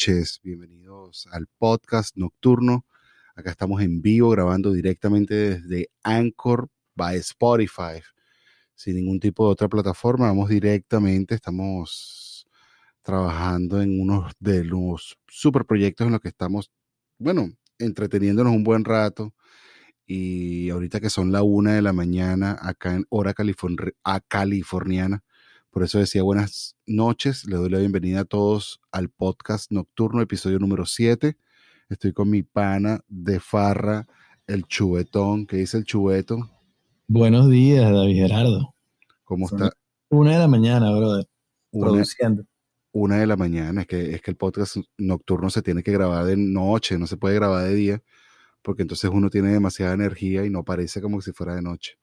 noches, bienvenidos al podcast nocturno. Acá estamos en vivo grabando directamente desde Anchor by Spotify, sin ningún tipo de otra plataforma. Vamos directamente, estamos trabajando en uno de los super proyectos en los que estamos, bueno, entreteniéndonos un buen rato. Y ahorita que son la una de la mañana acá en hora californiana, por eso decía buenas noches, le doy la bienvenida a todos al podcast nocturno, episodio número 7. Estoy con mi pana de farra, el chubetón. ¿Qué dice el chubeto? Buenos días, David Gerardo. ¿Cómo Son está? Una de la mañana, brother. Una, Produciendo. una de la mañana. Es que, es que el podcast nocturno se tiene que grabar de noche, no se puede grabar de día, porque entonces uno tiene demasiada energía y no parece como si fuera de noche.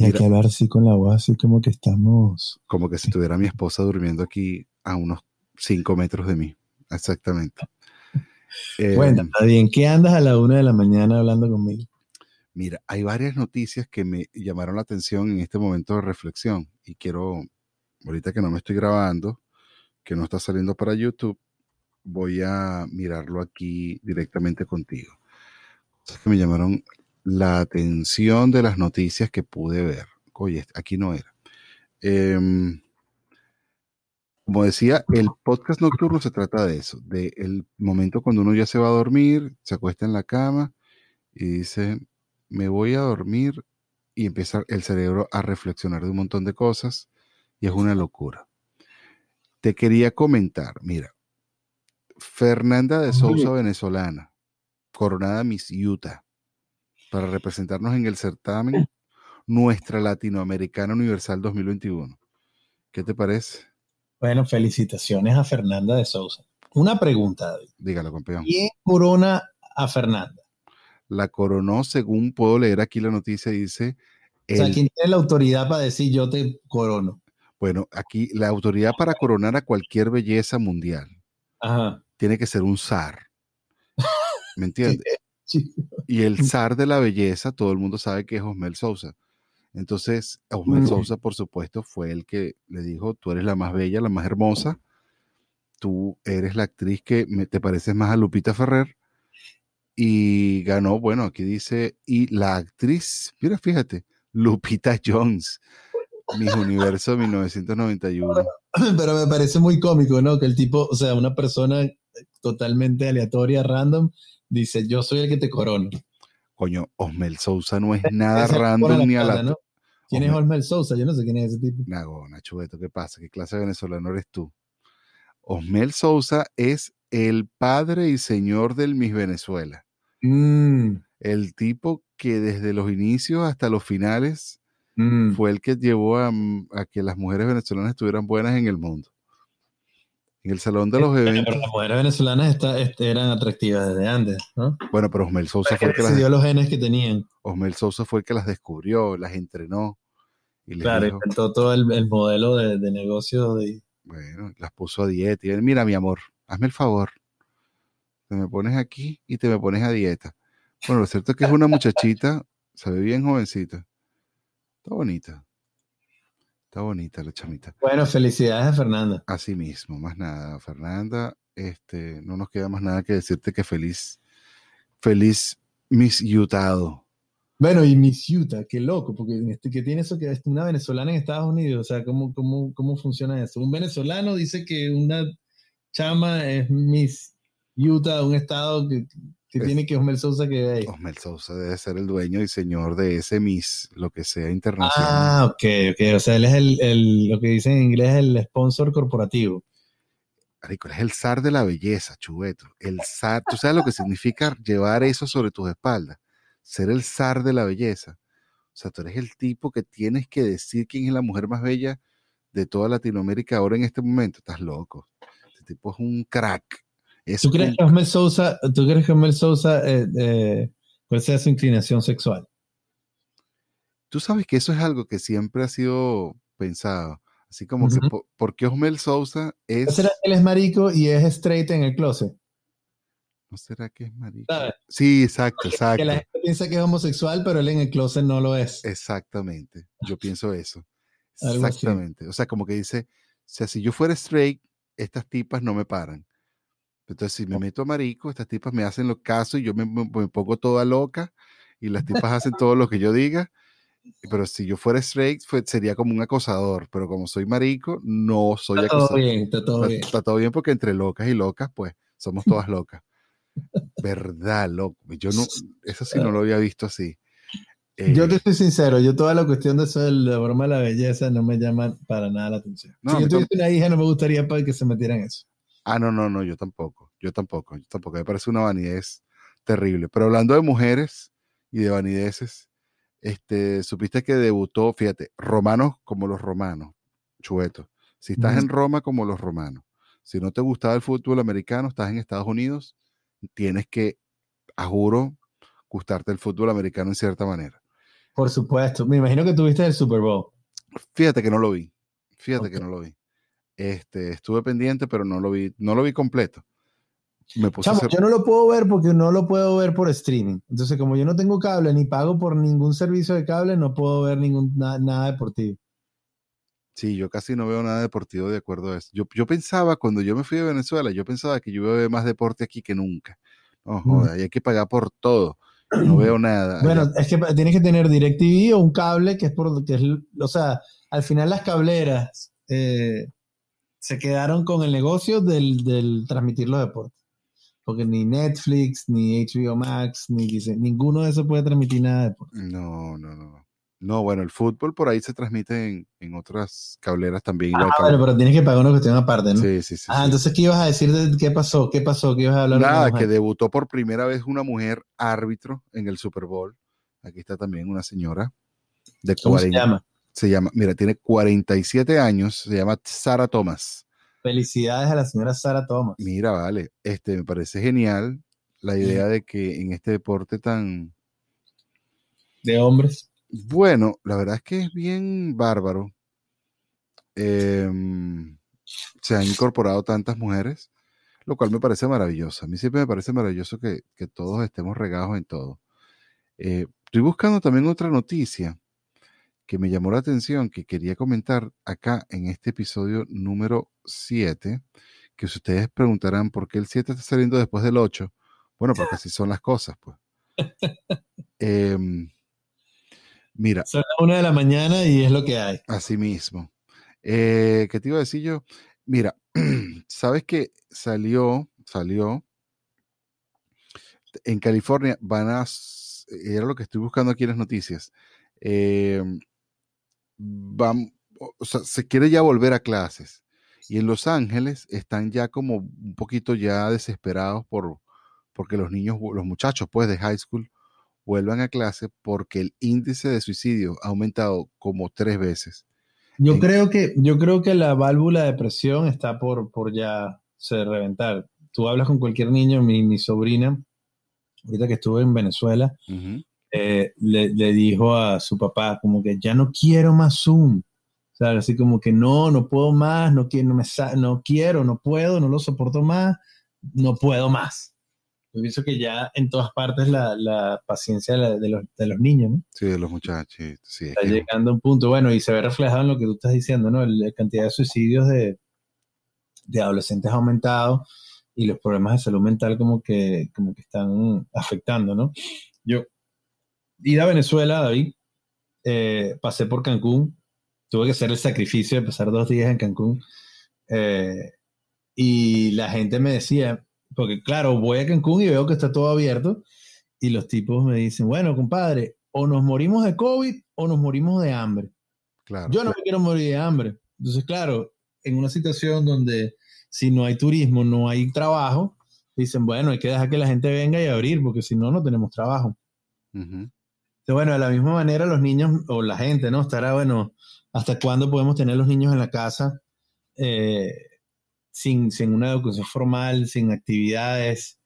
Y hay que hablar así con la voz, así como que estamos. Como que si estuviera mi esposa durmiendo aquí a unos 5 metros de mí. Exactamente. Eh, Cuéntame, David, ¿en qué andas a la una de la mañana hablando conmigo? Mira, hay varias noticias que me llamaron la atención en este momento de reflexión y quiero, ahorita que no me estoy grabando, que no está saliendo para YouTube, voy a mirarlo aquí directamente contigo. Cosas que me llamaron la atención de las noticias que pude ver. Oye, aquí no era. Em, como decía, el podcast nocturno se trata de eso, de el momento cuando uno ya se va a dormir, se acuesta en la cama y dice, me voy a dormir y empieza el cerebro a reflexionar de un montón de cosas y es una locura. Te quería comentar, mira, Fernanda de Sousa, venezolana, coronada Miss Utah, para representarnos en el certamen Nuestra Latinoamericana Universal 2021. ¿Qué te parece? Bueno, felicitaciones a Fernanda de Sousa. Una pregunta, David. Dígalo, campeón. ¿Quién corona a Fernanda? La coronó, según puedo leer aquí la noticia, dice, O sea, ¿quién tiene la autoridad para decir yo te corono? bueno, aquí la autoridad para coronar a cualquier belleza mundial Ajá. tiene que ser un zar. ¿Me entiendes? Sí. Y el zar de la belleza, todo el mundo sabe que es Osmel Sousa. Entonces, Osmel Mm. Sousa, por supuesto, fue el que le dijo, tú eres la más bella, la más hermosa, tú eres la actriz que me- te pareces más a Lupita Ferrer. Y ganó, bueno, aquí dice, y la actriz, mira, fíjate, Lupita Jones, Miss Universo 1991. Pero me parece muy cómico, ¿no? Que el tipo, o sea, una persona totalmente aleatoria, random, dice, yo soy el que te corono. Coño, Osmel Sousa no es nada random ni a la... ¿Quién es Osmel- Sousa? Yo no sé quién es ese tipo. Nagona, chubeto, ¿qué pasa? ¿Qué clase de venezolano eres tú? Osmel Sousa es el padre y señor del Miss Venezuela. Mm, El tipo que desde los inicios hasta los finales mm. fue el que llevó a, a que las mujeres venezolanas estuvieran buenas en el mundo. En el salón de los Bueno, eventos. pero las mujeres venezolanas este, eran atractivas desde antes, ¿no? Bueno, pero Osmel Sousa fue, el que las, dio los genes que tenían. Osmel Sousa fue el que las descubrió, las entrenó. Y les Claro, dijo, inventó todo el, el modelo de, de negocio de... Bueno, las puso a dieta. Y él, mira, mi amor, hazme el favor. Te me pones aquí y te me pones a dieta. Bueno, lo cierto es que es una muchachita, se ve bien jovencita. Está bonita. Está bonita la chamita. Bueno, felicidades a Fernanda. Así mismo, más nada. Fernanda, este, no nos queda más nada que decirte que feliz, feliz Miss Utado. Bueno, y Miss Utah, qué loco, porque este, que tiene eso que es una venezolana en Estados Unidos, o sea, ¿cómo, cómo, cómo funciona eso? Un venezolano dice que una chama es Miss Utah, un estado que, que Es- tiene que Osmel Sousa que ahí. Osmel Sousa debe ser el dueño y señor de ese Miss, lo que sea internacional. Ah, ok, ok, o sea, él es el, el- lo que dicen en inglés, el sponsor corporativo. Marico, eres el zar de la belleza, chubeto. El zar, ¿tú sabes lo que significa llevar eso sobre tus espaldas? Ser el zar de la belleza. O sea, tú eres el tipo que tienes que decir quién es la mujer más bella de toda Latinoamérica ahora en este momento. Estás loco. Este tipo es un crack. ¿Tú crees que Osmel Sousa, ¿tú crees que Osmel Sousa, eh, eh, cuál sea su inclinación sexual? Tú sabes que eso es algo que siempre ha sido pensado. Así como que, Ujú. po- ¿por qué Osmel Sousa ¿No es... será que él es marico y es straight en el closet? ¿No será que es marico? Sí, exacto, Que exacto. la gente piensa que es homosexual, pero él en el closet no lo es. Exactamente. Yo pienso eso. Exactamente. O sea, como que dice, o sea, si yo fuera straight, estas tipas no me paran. Entonces, si me meto a marico, estas tipas me hacen lo caso y yo me, me- me pongo toda loca y las tipas hacen todo lo que yo diga. Pero si yo fuera straight, fue- sería como un acosador. Pero como soy marico, no soy Está todo acosador. bien, está todo bien. está todo bien porque entre locas y locas, pues, somos todas locas. Verdad, loco. Yo no, eso sí no lo había visto así. Yo Eh, te soy sincero, yo toda la cuestión de eso de la broma de la belleza no me llama para nada la atención. No, si yo tuviese una hija, no me gustaría para que se metiera en eso. Ah, no, no, no, yo tampoco, yo tampoco, yo tampoco, me parece una vanidez terrible. Pero hablando de mujeres y de vanideces, este, supiste que debutó, fíjate, romanos como los romanos, chueto. Si estás en Roma como los romanos, si no te gustaba el fútbol americano, estás en Estados Unidos, tienes que, a juro, gustarte el fútbol americano en cierta manera. Por supuesto. Me imagino que tuviste el Super Bowl. Fíjate que no lo vi, fíjate que no lo vi. Este, estuve pendiente, pero no lo vi, no lo vi completo. Me puse a Chamo, hacer- yo no lo puedo ver porque no lo puedo ver por streaming. Entonces, como yo no tengo cable ni pago por ningún servicio de cable, no puedo ver ningún, na- nada deportivo. Sí, yo casi no veo nada deportivo de acuerdo a eso. Yo, yo pensaba, cuando yo me fui de Venezuela, yo pensaba que yo iba a ver más deporte aquí que nunca. No, joda, y hay que pagar por todo. No veo nada. Bueno, allá. es que tienes que tener DirecTV o un cable que es por, que es, o sea, al final las cableras eh, se quedaron con el negocio del, del transmitir los deportes. Porque ni Netflix, ni HBO Max, ni ninguno de esos puede transmitir nada de deporte. no, no, no. no. No, bueno, el fútbol por ahí se transmite en, en otras cableras también. Ah, bueno, pero tienes que pagar una cuestión aparte, ¿no? sí, sí, sí. ah, sí. entonces, ¿qué ibas a decir de qué pasó? ¿Qué pasó? ¿Qué ibas a hablar Nada, que debutó por primera vez una mujer árbitro en el Super Bowl. Aquí está también una señora de ¿Cómo se 40 llama? Se llama, mira, tiene 47 años, se llama Sara Thomas. Felicidades a la señora Sara Thomas. Mira, vale, este me parece genial la idea de que en este deporte tan De hombres. bueno, la verdad es que es bien bárbaro. em, se han incorporado tantas mujeres, lo cual me parece maravilloso. A mí siempre me parece maravilloso que, que todos estemos regados en todo. Eh, estoy buscando también otra noticia que me llamó la atención, que quería comentar acá en este episodio número 7, que si ustedes preguntarán por qué el 7 está saliendo después del 8, bueno, porque así son las cosas, pues. Em, mira, Son las una de la mañana y es lo que hay. así mismo. Eh, ¿Qué te iba a decir yo? Mira, sabes que salió, salió en California, van a, era lo que estoy buscando aquí en las noticias. em, van, o sea, se quiere ya volver a clases. Y en Los Ángeles están ya como un poquito ya desesperados por porque los niños, los muchachos pues de high school vuelvan a clase porque el índice de suicidio ha aumentado como tres veces. Yo En- creo que, yo creo que la válvula de presión está por, por ya se reventar. Tú hablas con cualquier niño, mi, mi sobrina, ahorita que estuve en Venezuela. Eh, le, le dijo a su papá como que ya no quiero más Zoom. O sea, así como que no, no puedo más, no quiero, no, me no quiero, no puedo, no lo soporto más, no puedo más. Yo pienso que ya en todas partes la, la paciencia de, la- de los, de los niños, ¿no? Sí, de los muchachos. Sí, es está llegando a un punto, bueno, y se ve reflejado en lo que tú estás diciendo, ¿no? La cantidad de suicidios de, de adolescentes ha aumentado y los problemas de salud mental como que, como que están afectando, ¿no? Yo, ir a Venezuela, David, eh, pasé por Cancún, tuve que hacer el sacrificio de pasar dos días en Cancún, eh, y la gente me decía, porque claro, voy a Cancún y veo que está todo abierto, y los tipos me dicen, bueno, compadre, o nos morimos de COVID o nos morimos de hambre. claro. Yo no me quiero morir de hambre. Entonces, claro, en una situación donde si no hay turismo, no hay trabajo, dicen, bueno, hay que dejar que la gente venga y abrir, porque si no, no tenemos trabajo. Ujú. Entonces, bueno, de la misma manera los niños o la gente, ¿no? Estará, bueno, ¿hasta cuándo podemos tener los niños en la casa? Eh, sin, sin una educación formal, sin actividades.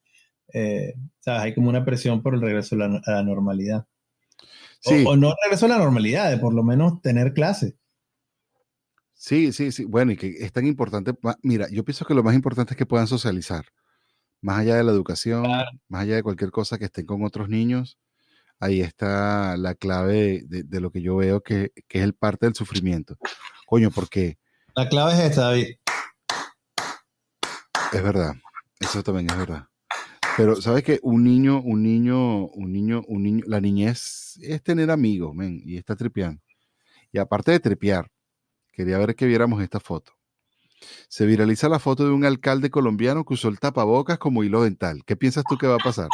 Eh, ¿sabes? Hay como una presión por el regreso a la, normalidad. Sí. O, o, no regreso a la normalidad, de por lo menos tener clases. Sí, sí, sí. Bueno, y que es tan importante. Mira, yo pienso que lo más importante es que puedan socializar. Más allá de la educación, Claro. más allá de cualquier cosa que estén con otros niños, ahí está la clave de, de lo que yo veo que, que es el parte del sufrimiento. Coño, porque La clave es esta, David. es verdad, eso también es verdad. Pero sabes que un niño, un niño, un niño, un niño, la niñez es tener amigos, men, y está tripeando. Y aparte de tripear, quería ver que viéramos esta foto. Se viraliza la foto de un alcalde colombiano que usó el tapabocas como hilo dental. ¿Qué piensas tú que va a pasar?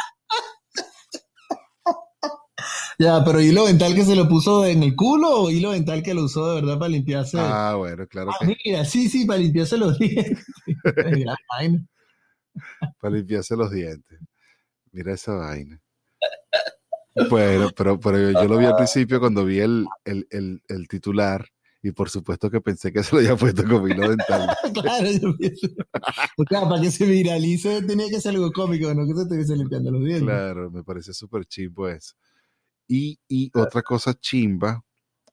Ya, pero hilo dental que se lo puso en el culo o hilo dental que lo usó de verdad para limpiarse. Ah, bueno, claro Ah, que mira, sí, sí, para limpiarse los dientes. Vaina. para limpiarse los dientes. Mira esa vaina. Bueno, pero, pero yo, yo lo vi al principio cuando vi el, el, el, el titular y por supuesto que pensé que se lo había puesto como hilo dental. claro, yo pienso. O sea, para que se viralice tenía que ser algo cómico, no que se estuviese limpiando los dientes. Claro, me parece súper chimbo eso. Y, y otra cosa chimba,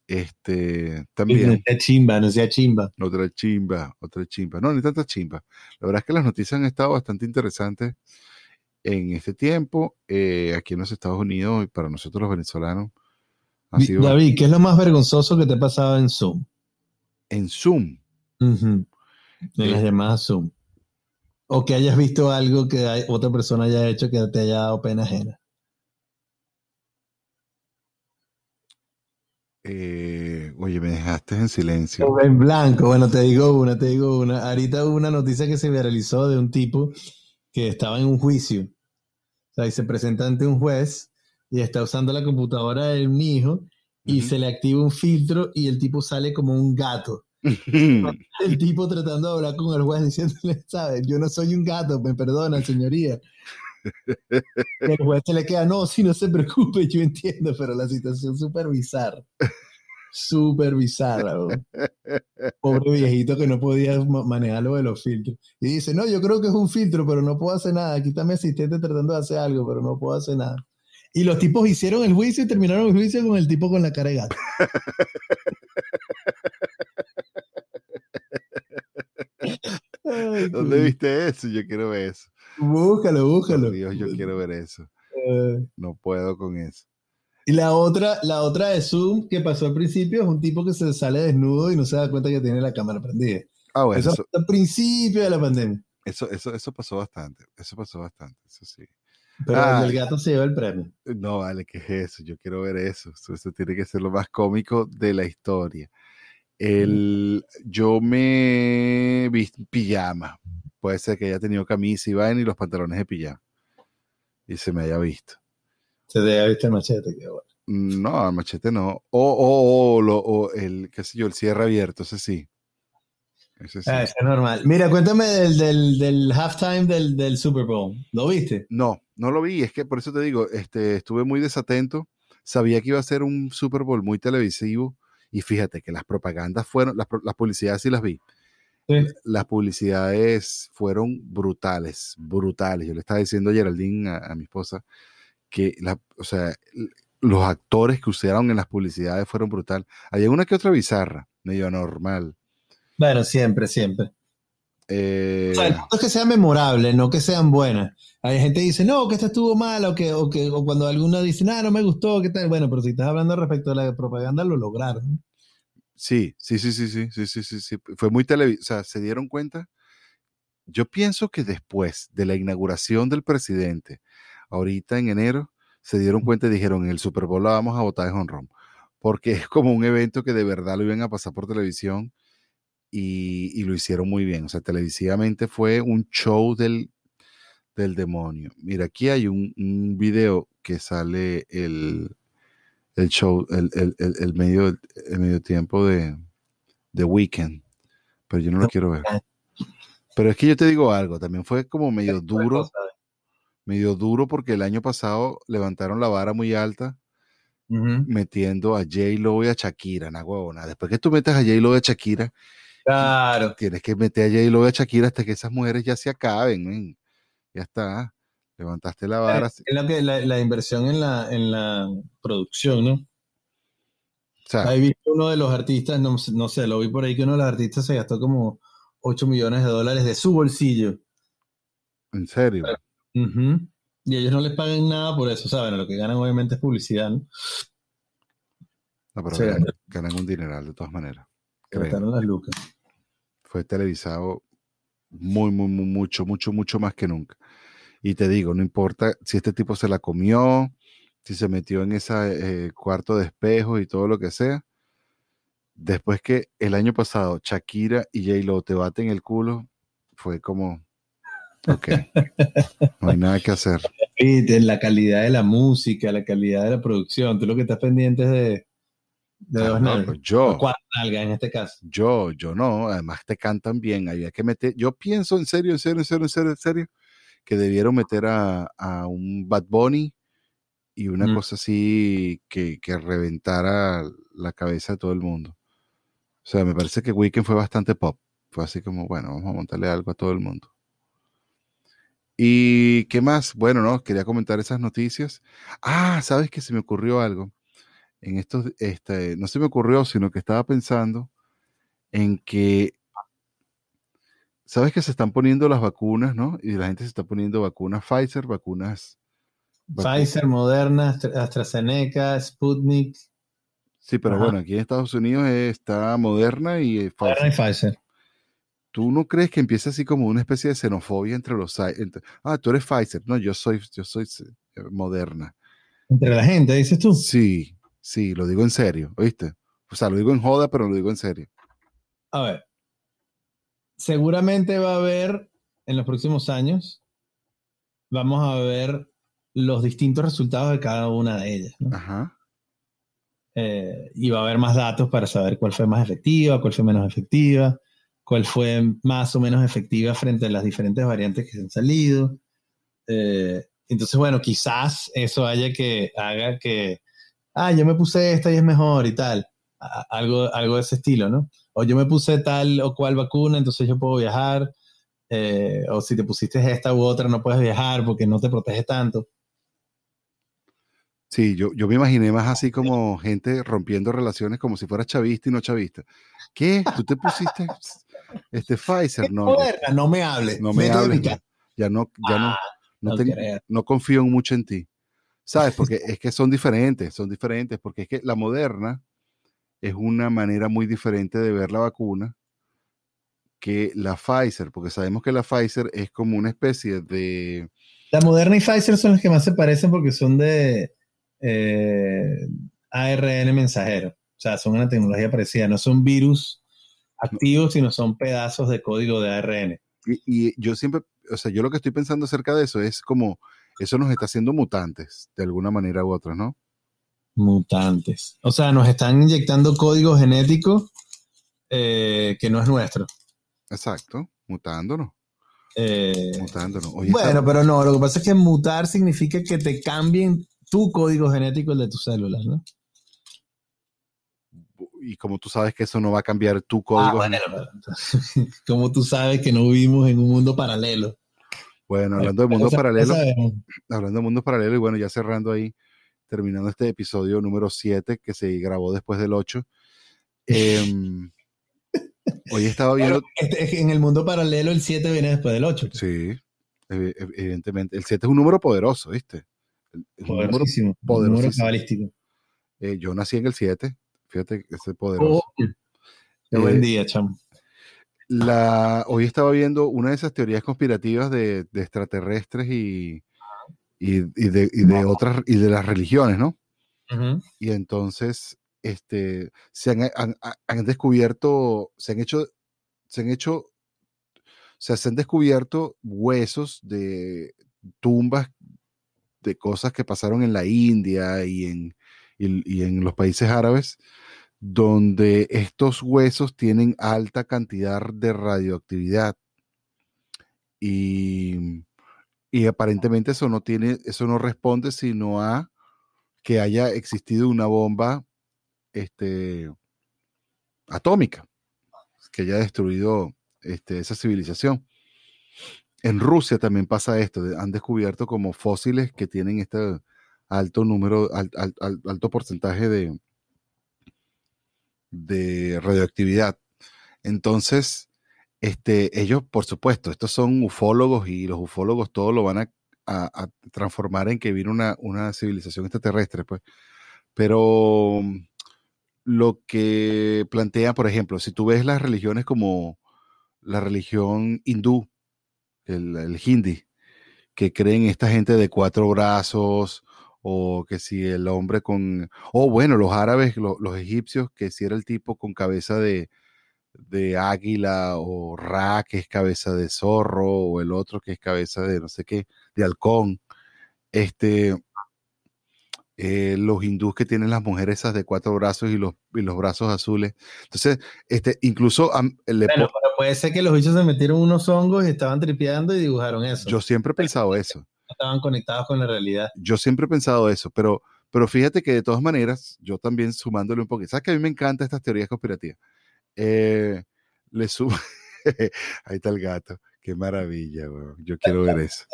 este, No también, sea chimba, no sea chimba. otra chimba, otra chimba. No, ni tanta chimba. La verdad es que las noticias han estado bastante interesantes en este tiempo, eh, aquí en los Estados Unidos y para nosotros los venezolanos. Sido David, ¿qué es lo más vergonzoso que te ha pasado en Zoom? en Zoom. En las llamadas Zoom. O que hayas visto algo que hay- otra persona haya hecho que te haya dado pena ajena. Eh, oye, me dejaste en silencio. En blanco, bueno, te digo una, te digo una. Ahorita hubo una noticia que se viralizó de un tipo que estaba en un juicio. O sea, y se presenta ante un juez y está usando la computadora de mi hijo y Ujú. se le activa un filtro y el tipo sale como un gato. El tipo tratando de hablar con el juez diciéndole, ¿sabes? Yo no soy un gato, me perdona, señoría. El juez se le queda, no, sí, no se preocupe, yo entiendo, pero la situación es súper bizarra. Súper bizarra, bro. Pobre viejito que no podía ma- manejar lo de los filtros. Y dice, no, yo creo que es un filtro, pero no puedo hacer nada. Aquí está mi asistente tratando de hacer algo, pero no puedo hacer nada. Y los tipos hicieron el juicio y terminaron el juicio con el tipo con la cara de gato. Ay, ¿Dónde viste eso? Yo quiero ver eso. Búscalo, búscalo. Dios, yo quiero ver eso. Eh, No puedo con eso. y la otra, la otra de Zoom que pasó al principio es un tipo que se sale desnudo y no se da cuenta que tiene la cámara prendida. Ah, bueno, Eso eso, al principio de la pandemia. eso, eso, eso pasó bastante. Eso pasó bastante. Eso sí. Pero Ah. el gato se lleva el premio. No, vale, ¿qué es eso? Yo quiero ver eso. Eso, tiene que ser lo más cómico de la historia. El, yo me vi pijama. Puede ser que haya tenido camisa y vaina y los pantalones de pijama. Y se me haya visto. Se te había visto el machete, qué bueno. No, al machete no. O, o, o, lo- o el, qué sé yo, el cierre abierto, ese sí. Ese sí. Ah, es normal. Mira, cuéntame del, del, del halftime del, del Super Bowl. ¿Lo viste? No, no lo vi. Es que por eso te digo, este, estuve muy desatento. Sabía que iba a ser un Super Bowl muy televisivo. Y fíjate que las propagandas fueron, las, las publicidades sí las vi. Sí. Las publicidades fueron brutales, brutales. Yo le estaba diciendo a Geraldine, a, a mi esposa, que la, o sea, los actores que usaron en las publicidades fueron brutales. Había una que otra bizarra, medio anormal. Bueno, siempre, siempre. Eh, O sea, el punto es que sean memorables, no que sean buenas. Hay gente que dice, no, que esta estuvo mala, o que, o que o cuando alguno dice, no, no me gustó, ¿qué tal? Bueno, pero si estás hablando respecto a la propaganda, lo lograron. Sí, sí, sí, sí, sí, sí, sí, sí, sí. Fue muy televisivo. O sea, se dieron cuenta. Yo pienso que después de la inauguración del presidente, ahorita en enero, se dieron cuenta y dijeron, en el Super Bowl la vamos a votar de honrón. Porque es como un evento que de verdad lo iban a pasar por televisión y, y lo hicieron muy bien. O sea, televisivamente fue un show del, del demonio. Mira, aquí hay un, un video que sale el, el show, el, el, el, el medio, el medio tiempo de, de Weekend, pero yo no lo quiero ver. Pero es que yo te digo algo, también fue como medio duro, medio duro porque el año pasado levantaron la vara muy alta metiendo a J-Lo y a Shakira, na huevona. Después que tú metes a J-Lo y a Shakira Claro. Tienes que meter a J-Lo y a Shakira hasta que esas mujeres ya se acaben. Ya está. Levantaste la vara. Es lo que la, la inversión en la, en la producción, ¿no? O sea, Ahí vi uno de los artistas, no, no sé, lo vi por ahí que uno de los artistas se gastó como 8 millones de dólares de su bolsillo. en serio. Ujú. Y ellos no les pagan nada por eso, ¿saben? Lo que ganan obviamente es publicidad, ¿no? No, pero Sí. ganan, ganan un dineral de todas maneras. Gastaron las lucas. Fue televisado muy, muy, muy, mucho, mucho, mucho más que nunca. Y te digo, no importa si este tipo se la comió, si se metió en ese cuarto de espejo y todo lo que sea. Después que el año pasado Shakira y J-Lo te baten el culo, fue como, ok, no hay nada que hacer. Y de la calidad de la música, la calidad de la producción. Tú lo que estás pendiente es de, de Ah, dos no, nalgas. yo, cuatro nalgas en este caso. yo, yo no, además te cantan bien, había que meter, yo pienso en serio, en serio, en serio, en serio, en serio, que debieron meter a, a un Bad Bunny y una Mm. cosa así que, que reventara la cabeza de todo el mundo. O sea, me parece que Weekend fue bastante pop. Fue así como, bueno, vamos a montarle algo a todo el mundo. ¿Y qué más? Bueno, no, quería comentar esas noticias. Ah, ¿sabes que se me ocurrió algo? En estos, este, no se me ocurrió, sino que estaba pensando en que, ¿sabes que se están poniendo las vacunas, no? Y la gente se está poniendo vacunas Pfizer, vacunas... vacu- Pfizer, Moderna, Astra- AstraZeneca, Sputnik, Sí, pero Ajá. bueno, aquí en Estados Unidos está Moderna y eh, Moderna y Pfizer. Pfizer. ¿Tú no crees que empieza así como una especie de xenofobia entre los... entre- ah, tú eres Pfizer. No, yo soy, yo soy eh, Moderna. Entre la gente, dices tú. Sí, sí, lo digo en serio, ¿oíste? O sea, lo digo en joda, pero lo digo en serio. A ver. Seguramente va a haber en los próximos años, vamos a ver los distintos resultados de cada una de ellas. ¿no? Ajá. Eh, y va a haber más datos para saber cuál fue más efectiva, cuál fue menos efectiva, cuál fue más o menos efectiva frente a las diferentes variantes que se han salido. Eh, entonces, bueno, quizás eso haya que haga que, ah, yo me puse esta y es mejor y tal. A- algo, algo de ese estilo, ¿no? O yo me puse tal o cual vacuna, entonces yo puedo viajar. Eh, o si te pusiste esta u otra, no puedes viajar porque no te protege tanto. Sí, yo, yo me imaginé más así como gente rompiendo relaciones como si fuera chavista y no chavista. ¿Qué? ¿Tú te pusiste este Pfizer? No, Moderna, no me hables. no me hables. casa. Ya no, ya no, Ah, no, no te- creo. no confío mucho en ti. ¿Sabes? Porque es que son diferentes, son diferentes, porque es que la moderna es una manera muy diferente de ver la vacuna que la Pfizer, porque sabemos que la Pfizer es como una especie de... La Moderna y Pfizer son las que más se parecen porque son de eh, ARN mensajero. O sea, son una tecnología parecida. No son virus activos, sino son pedazos de código de ARN. Y, y yo siempre, o sea, yo lo que estoy pensando acerca de eso es como, eso nos está haciendo mutantes, de alguna manera u otra, ¿no? Mutantes. O sea, nos están inyectando código genético eh, que no es nuestro. Exacto, mutándonos, Eh, mutándonos. Oye, bueno, pero no, lo que pasa es que mutar significa que te cambien tu código genético, el de tus células, ¿no? y como tú sabes que eso no va a cambiar tu Ah, código. bueno, pero- como tú sabes que no vivimos en un mundo paralelo. Bueno, hablando de mundo paralelo, hablando de mundo paralelo, y bueno, ya cerrando ahí, terminando este episodio número 7 que se grabó después del 8. em, hoy estaba viendo, Este, es en el mundo paralelo el 7 viene después del 8. sí, ev- ev- evidentemente, el 7 es un número poderoso, ¿viste? Es un número- Poderosísimo. poderosísimo. Número cabalístico. eh, yo nací en el 7, fíjate que ese poderoso. Oh, qué Eh, buen día, chamo. La, hoy estaba viendo una de esas teorías conspirativas de, de extraterrestres y, y, y de, y de otras y de las religiones, ¿no? Y entonces este, se han, han- han descubierto, se han hecho, se han hecho, o sea, se han descubierto huesos de tumbas de cosas que pasaron en la India y en, y, y en los países árabes, donde estos huesos tienen alta cantidad de radioactividad. Y, y aparentemente eso no tiene, eso no responde sino a que haya existido una bomba este, atómica. que haya destruido este, esa civilización. En Rusia también pasa esto, han descubierto como fósiles que tienen este alto número, alto porcentaje de, de radioactividad. Entonces, este, ellos, por supuesto, estos son ufólogos y los ufólogos todo lo van a, transformar en que viene una, una, civilización extraterrestre, pues. Pero mm, lo que plantean, por ejemplo, si tú ves las religiones como la religión hindú, el, el hindi, que creen esta gente de cuatro brazos, o que si el hombre con, o bueno, los árabes, los egipcios, que si era el tipo con cabeza de, de águila, o Ra, que es cabeza de zorro, o el otro que es cabeza de no sé qué, de halcón. Este, eh, los hindús que tienen las mujeres esas de cuatro brazos y los, y los brazos azules. Entonces, este, incluso... le bueno, puede ser que los bichos se metieron unos hongos y estaban tripeando y dibujaron eso. Yo siempre he pensado eso estaban conectados con la realidad. Yo siempre he pensado eso, pero, pero fíjate que de todas maneras, yo también sumándole un poquito, sabes que a mí me encantan estas teorías conspirativas. Eh, le sumo, ahí está el gato, qué maravilla, yo quiero ver eso.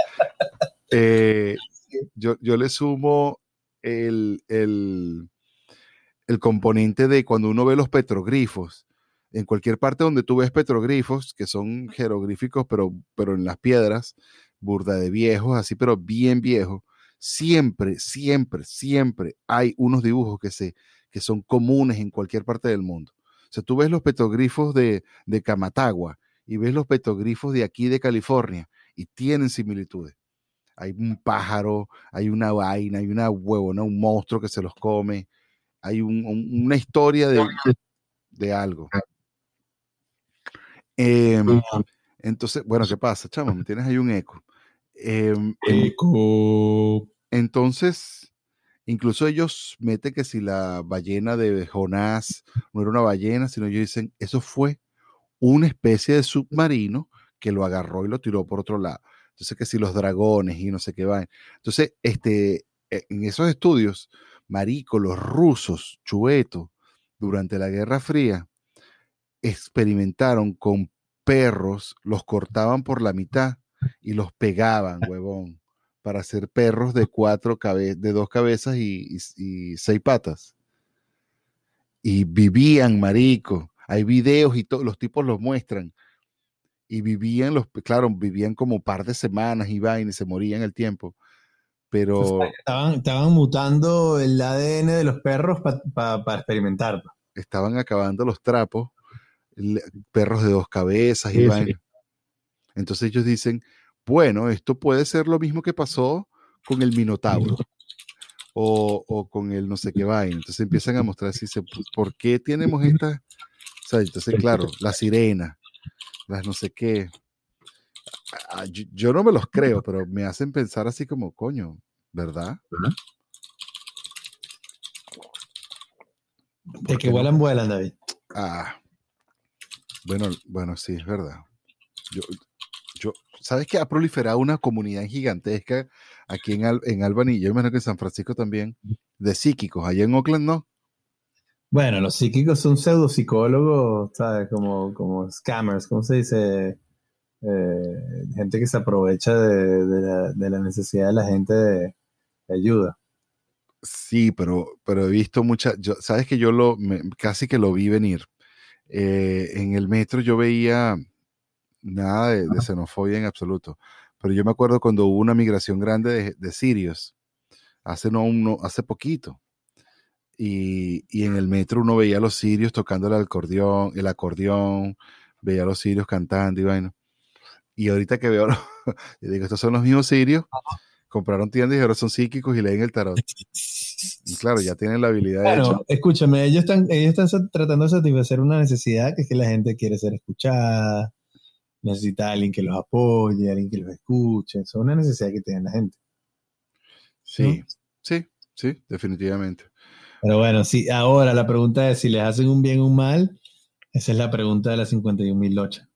Eh, yo, yo le sumo el, el, el componente de cuando uno ve los petroglifos, en cualquier parte donde tú ves petroglifos, que son jeroglíficos, pero, pero en las piedras, burda de viejos, así, pero bien viejos, siempre, siempre, siempre hay unos dibujos que, se, que son comunes en cualquier parte del mundo. O sea, tú ves los petroglifos de, de Camatagua y ves los petroglifos de aquí de California y tienen similitudes. Hay un pájaro, hay una vaina, hay una huevona, un monstruo que se los come, hay una historia de, de algo. Em, entonces, bueno, ¿qué pasa, chamo? Me tienes ahí un eco. Em, entonces, incluso ellos meten que si la ballena de Jonás no era una ballena, sino ellos dicen, eso fue una especie de submarino que lo agarró y lo tiró por otro lado. Entonces, que si los dragones y no sé qué van. Entonces, este, e, en esos estudios, marico, los rusos, chuetos, durante la Guerra Fría, experimentaron con perros, los cortaban por la mitad y los pegaban, huevón, para hacer perros de cuatro cabezas, de dos cabezas y, seis patas. Y vivían, marico. Hay videos y todos los tipos los muestran. Y vivían, los, claro, vivían como par de semanas y y se morían el tiempo. Pero. estaban, estaban, mutando el ADN de los perros para experimentar. Estaban acabando los trapos, perros de dos cabezas y entonces ellos dicen, bueno, esto puede ser lo mismo que pasó con el Minotauro o, con el no sé qué vaina. Entonces empiezan a mostrar así, ¿por qué tenemos esta? entonces, claro, la sirena, las no sé qué. Yo, no me los creo, pero me hacen pensar así como, coño, ¿verdad? De que vuelan, vuelan, David. Ah, bueno, bueno, sí, es verdad. Yo, ¿sabes que ha proliferado una comunidad gigantesca aquí en, en Albany? Yo imagino que en San Francisco también, de psíquicos. Allá en Oakland, ¿no? Bueno, los psíquicos son pseudopsicólogos, ¿sabes? Como, como scammers, ¿cómo se dice? Eh, gente que se aprovecha de, la, necesidad de la gente de, ayuda. Sí, pero, pero he visto muchas, sabes que yo lo, casi que lo vi venir. Eh, en el metro yo veía nada de, xenofobia en absoluto. Pero yo me acuerdo cuando hubo una migración grande de, sirios, hace, no, hace poquito. Y, en el metro uno veía a los sirios tocando el acordeón, el acordeón, veía a los sirios cantando y bueno. Y ahorita que veo, yo digo, estos son los mismos sirios, compraron tiendas y ahora son psíquicos y leen el tarot. Y claro, ya tienen la habilidad de escúchame, ellos están, ellos están tratando de satisfacer una necesidad que es que la gente quiere ser escuchada, necesita alguien que los apoye, alguien que los escuche. Eso es una necesidad que tiene la gente. Sí, sí, sí, definitivamente. Pero bueno, sí, ahora la pregunta es si les hacen un bien o un mal. Esa es la pregunta de las 51 mil lochas.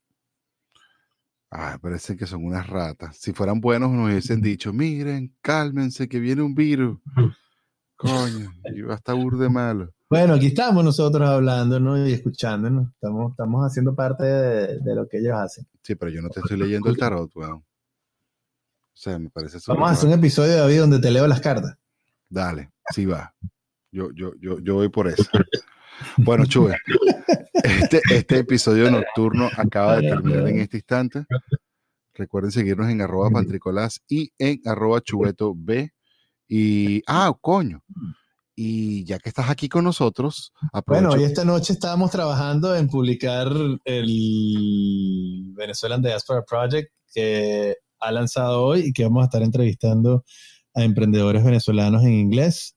Ah, parece que son unas ratas. Si fueran buenos nos hubiesen dicho, miren, cálmense que viene un virus. Coño, va a estar burde malo. Bueno, aquí estamos nosotros hablando ¿no? y escuchándonos. Estamos, estamos haciendo parte de, de, lo que ellos hacen. Sí, pero yo no te estoy leyendo el tarot, weón. O sea, me parece Vamos a hacer un episodio, David, donde te leo las cartas. Dale, sí va. Yo, yo, yo, yo voy por eso. Bueno, Chube, este, este episodio nocturno acaba de terminar en este instante. Recuerden seguirnos en arroba pantricolás y en arroba chubeto B. Y, ah, coño. Y ya que estás aquí con nosotros, aprovecho. Bueno, hoy esta noche estábamos trabajando en publicar el Venezuelan Diaspora Project que ha lanzado hoy y que vamos a estar entrevistando a emprendedores venezolanos en inglés,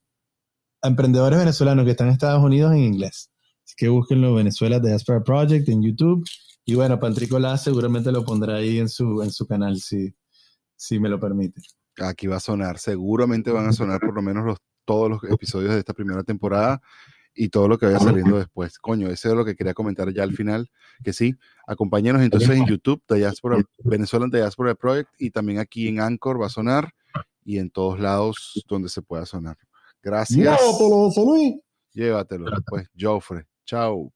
a emprendedores venezolanos que están en Estados Unidos en inglés. Así que búsquenlo Venezuela Diaspora Project en YouTube. Y bueno, Pantricolá seguramente lo pondrá ahí en su, en su canal, si, si me lo permite. Aquí va a sonar, seguramente van a sonar por lo menos los, todos los episodios de esta primera temporada y todo lo que vaya saliendo después. Coño, eso es lo que quería comentar ya al final, que sí, acompáñenos entonces en YouTube, Diaspora, Venezuela Diaspora Project, y también aquí en Anchor va a sonar, y en todos lados donde se pueda sonar. Gracias. Llévatelo, pues, Joffre. Chao.